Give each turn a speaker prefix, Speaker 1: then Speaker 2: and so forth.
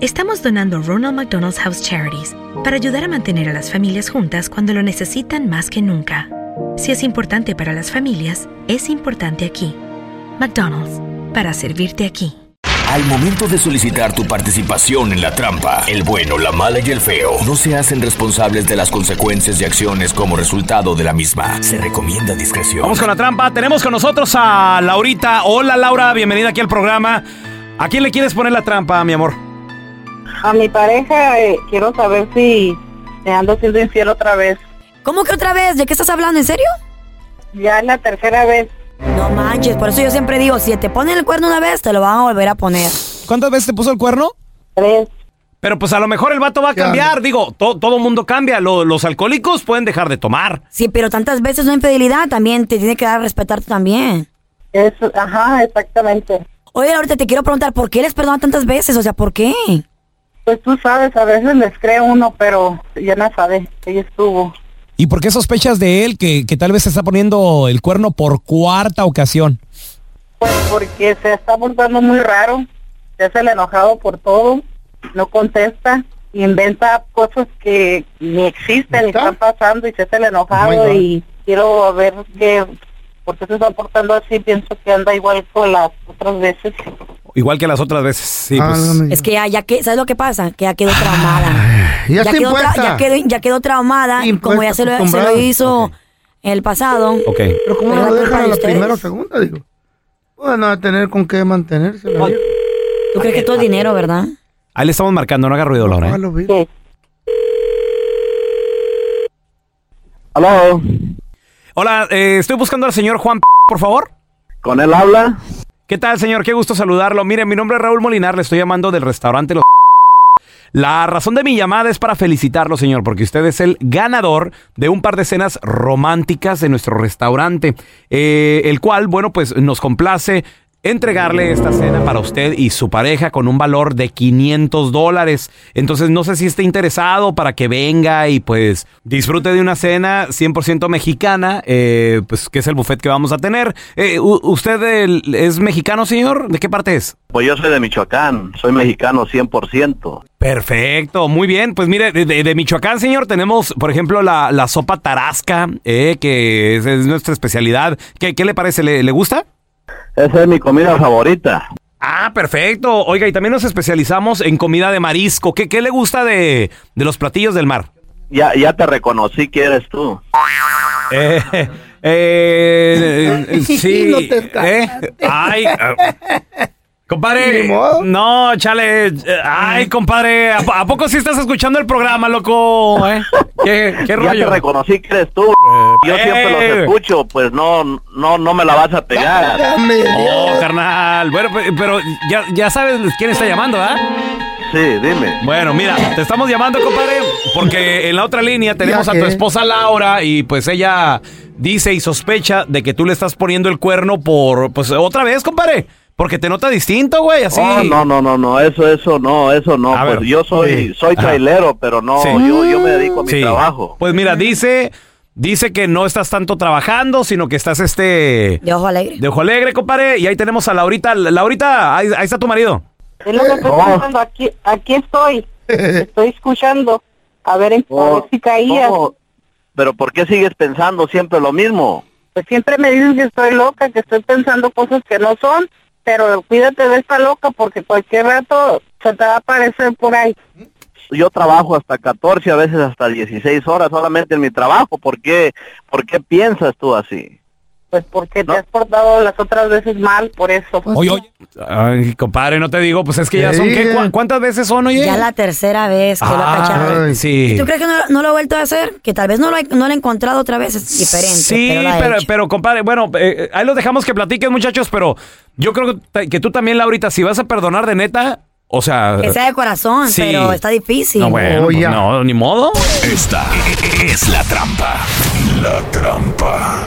Speaker 1: estamos donando Ronald McDonald's House Charities para ayudar a mantener a las familias juntas cuando lo necesitan más que nunca. Si es importante para las familias, es importante aquí. McDonald's, para servirte aquí.
Speaker 2: Al momento de solicitar tu participación en la trampa, el bueno, la mala y el feo no se hacen responsables de las consecuencias y acciones como resultado de la misma. Se recomienda discreción.
Speaker 3: Vamos con la trampa. Tenemos con nosotros a Laurita. Hola Laura, bienvenida aquí al programa. ¿A quién le quieres poner la trampa, mi amor?
Speaker 4: A mi pareja eh, quiero saber si me ando siendo infiel otra vez.
Speaker 5: ¿Cómo que otra vez? ¿De qué estás hablando? ¿En serio?
Speaker 4: Ya es la tercera vez.
Speaker 5: No manches, por eso yo siempre digo, si te ponen el cuerno una vez, te lo van a volver a poner.
Speaker 3: ¿Cuántas veces te puso el cuerno?
Speaker 4: Tres.
Speaker 3: Pero pues a lo mejor el vato va a cambiar. Digo, to- todo mundo cambia. Lo- los alcohólicos pueden dejar de tomar.
Speaker 5: Sí, pero tantas veces no infidelidad, también te tiene que dar a respetarte también.
Speaker 4: Es, ajá, exactamente.
Speaker 5: Oye, ahorita te quiero preguntar, ¿por qué les perdonan tantas veces? O sea, ¿por qué?
Speaker 4: Pues tú sabes, a veces les cree uno, pero ya no sabe. Ella estuvo.
Speaker 3: ¿Y por qué sospechas de él que, que tal vez se está poniendo el cuerno por cuarta ocasión?
Speaker 4: Pues porque se está volviendo muy raro. Se hace el enojado por todo. No contesta. Inventa cosas que ni existen, ni están pasando y se hace el enojado
Speaker 6: God.
Speaker 4: y quiero ver qué, por qué se está portando así. Pienso que anda igual con las otras veces.
Speaker 3: Igual que las otras veces. Sí,
Speaker 6: Ah,
Speaker 3: pues.
Speaker 6: no me-
Speaker 5: Es que ya, ya que, ¿sabes lo que pasa? Que ya quedó traumada.
Speaker 6: Ya está
Speaker 5: quedó, tra- ya, quedó, ya quedó traumada, como ya se lo, se lo hizo en el pasado.
Speaker 3: Ok.
Speaker 6: Pero ¿cómo no lo dejan a
Speaker 5: de
Speaker 6: la
Speaker 5: ustedes.
Speaker 6: primera o segunda? Digo. Bueno, a tener con qué mantenerse. la.
Speaker 5: ¿Tú crees que todo es dinero, verdad?
Speaker 3: Ahí le estamos marcando, no haga ruido, Laura.
Speaker 6: Ah,
Speaker 3: ¿eh?
Speaker 6: lo vi.
Speaker 4: Sí. Aló,
Speaker 3: Hola, eh, estoy buscando al señor Juan, por favor.
Speaker 4: ¿con él habla?
Speaker 3: ¿Qué tal, señor? Qué gusto saludarlo. Mire, mi nombre es Raúl Molinar, le estoy llamando del restaurante Los La razón de mi llamada es para felicitarlo, señor, porque usted es el ganador de un par de cenas románticas de nuestro restaurante, eh, el cual, bueno, pues nos complace entregarle esta cena para usted y su pareja con un valor de 500 dólares. Entonces, no sé si esté interesado para que venga y pues disfrute de una cena 100% mexicana, eh, pues que es el buffet que vamos a tener. Eh, ¿Usted el- es mexicano, señor? ¿De qué parte es?
Speaker 7: Pues yo soy de Michoacán, soy mexicano 100%.
Speaker 3: Perfecto, muy bien. Pues mire, de, de- de Michoacán, señor, tenemos, por ejemplo, la, la sopa tarasca, eh, que es, es nuestra especialidad. ¿Qué, qué le parece? ¿Le, le gusta?
Speaker 7: Esa es mi comida favorita.
Speaker 3: Ah, perfecto. Oiga, y también nos especializamos en comida de marisco. ¿Qué, qué le gusta de, de los platillos del mar?
Speaker 7: Ya, ya te reconocí que eres tú.
Speaker 3: Eh, eh, eh, sí.
Speaker 6: No te
Speaker 3: eh, Ay. Compadre,
Speaker 6: Ni modo.
Speaker 3: no, chale, eh, ay, compadre, ¿a, po- a poco sí estás escuchando el programa, loco? ¿Eh? ¿Qué, qué
Speaker 7: Ya te
Speaker 3: rollo?
Speaker 7: reconocí que eres tú. Yo siempre
Speaker 3: Eh.
Speaker 7: los escucho, pues no, no, no me la vas a pegar.
Speaker 3: Oh, carnal. Bueno, pe- pero ya, ya sabes quién está llamando, ¿ah?
Speaker 7: Sí, dime.
Speaker 3: Bueno, mira, te estamos llamando, compadre, porque en la otra línea tenemos
Speaker 6: ¿Ya
Speaker 3: a tu esposa Laura y pues ella dice y sospecha de que tú le estás poniendo el cuerno por, pues otra vez, compadre, porque te nota distinto, güey, así.
Speaker 7: Oh, no, no, no, no, eso, eso no, eso no.
Speaker 3: A
Speaker 7: Pues
Speaker 3: ver.
Speaker 7: yo soy,
Speaker 6: Sí.
Speaker 7: soy
Speaker 3: Ajá.
Speaker 7: trailero, pero no,
Speaker 3: Sí.
Speaker 7: yo, yo me dedico a mi
Speaker 3: Sí.
Speaker 7: trabajo.
Speaker 3: Pues mira, dice Dice que no estás tanto trabajando, sino que estás este...
Speaker 5: De ojo alegre.
Speaker 3: De ojo alegre, compadre. Y ahí tenemos a Laurita. Laurita, ahí, ahí está tu marido.
Speaker 4: Es lo que estoy pensando, aquí, aquí estoy, estoy escuchando, a ver en ver si caía.
Speaker 7: ¿Cómo? Pero ¿por qué sigues pensando siempre lo mismo?
Speaker 4: Pues siempre me dicen que estoy loca, que estoy pensando cosas que no son, pero cuídate de esta loca porque cualquier rato se te va a aparecer por ahí.
Speaker 7: Yo trabajo hasta 14, a veces hasta 16 horas solamente en mi trabajo. ¿Por qué, por qué piensas tú así?
Speaker 4: Pues porque te has portado las otras veces mal, por eso.
Speaker 3: Oye, oye. Ay, compadre, no te digo, pues es que ya
Speaker 6: ¿Qué
Speaker 3: son, ¿qué? ¿Cuántas veces son, oye?
Speaker 5: Ya la tercera vez que lo ha
Speaker 3: Ah,
Speaker 5: cachado.
Speaker 6: Ay.
Speaker 3: sí.
Speaker 5: ¿Tú crees que no, no lo ha vuelto a hacer? Que tal vez no lo, ha- no lo ha encontrado otra vez, es diferente.
Speaker 3: Sí,
Speaker 5: pero, lo
Speaker 3: pero, compadre, bueno, eh, ahí los dejamos que platiquen, muchachos, pero yo creo que, que tú también, Laurita, si vas a perdonar de neta, o sea...
Speaker 5: Que sea de corazón,
Speaker 3: Sí.
Speaker 5: pero está difícil.
Speaker 3: No, bueno,
Speaker 6: Oh,
Speaker 3: pues no, ni modo.
Speaker 2: Esta es la trampa. La trampa.